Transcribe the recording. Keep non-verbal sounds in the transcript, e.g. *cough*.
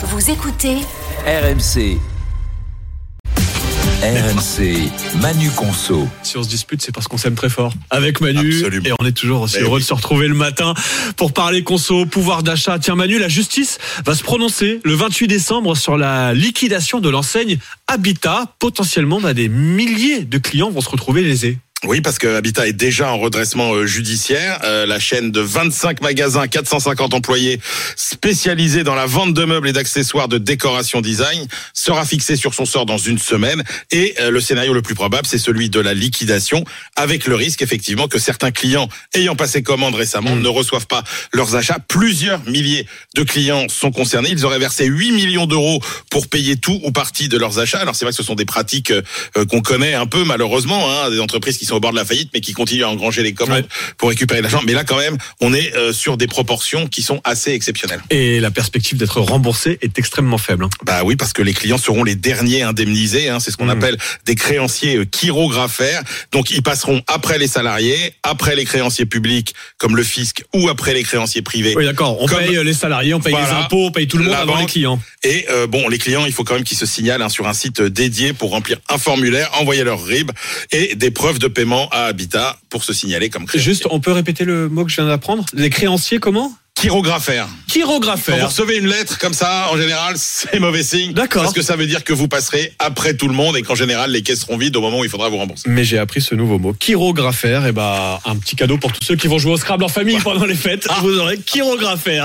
Vous écoutez RMC. RMC, Manu Conso. Si on se dispute, c'est parce qu'on s'aime très fort. Avec Manu. Absolument. Et on est toujours aussi Mais heureux oui. de se retrouver le matin pour parler conso, pouvoir d'achat. Tiens, Manu, la justice va se prononcer le 28 décembre sur la liquidation de l'enseigne Habitat. Potentiellement, bah, des milliers de clients vont se retrouver lésés. Oui, parce que Habitat est déjà en redressement euh, judiciaire. Euh, la chaîne de 25 magasins, 450 employés spécialisés dans la vente de meubles et d'accessoires de décoration design sera fixée sur son sort dans une semaine. Et euh, le scénario le plus probable, c'est celui de la liquidation, avec le risque effectivement que certains clients ayant passé commande récemment ne reçoivent pas leurs achats. Plusieurs milliers de clients sont concernés. Ils auraient versé 8 millions d'euros pour payer tout ou partie de leurs achats. Alors c'est vrai que ce sont des pratiques euh, euh, qu'on connaît un peu malheureusement, hein, des entreprises qui sont au bord de la faillite mais qui continuent à engranger les commandes Ouais. pour récupérer l'argent. Mais là quand même, on est euh, sur des proportions qui sont assez exceptionnelles. Et la perspective d'être remboursé est extrêmement faible. hein. Bah oui, parce que les clients seront les derniers indemnisés. Hein, c'est ce qu'on Mhm. appelle des créanciers euh, chirographaires. Donc ils passeront après les salariés, après les créanciers publics comme le fisc ou après les créanciers privés. Oui, d'accord. On Comme- paye les salariés, on paye les impôts, on paye tout le monde avant les clients. Et euh, bon, les clients, il faut quand même qu'ils se signalent hein, sur un site dédié pour remplir un formulaire, envoyer leur RIB et des preuves de paiement à Habitat pour se signaler comme créancier. Juste, on peut répéter le mot que je viens d'apprendre? Les créanciers, comment? Chirographaire. Quand vous Chirographaire. recevez une lettre comme ça, en général, *laughs* c'est mauvais signe. D'accord. Parce que ça veut dire que vous passerez après tout le monde et qu'en général, les caisses seront vides au moment où il faudra vous rembourser. Mais j'ai appris ce nouveau mot, chirographaire. Et bah, un petit cadeau pour tous ceux qui vont jouer au Scrabble en famille pendant les fêtes. Vous aurez chirographaire.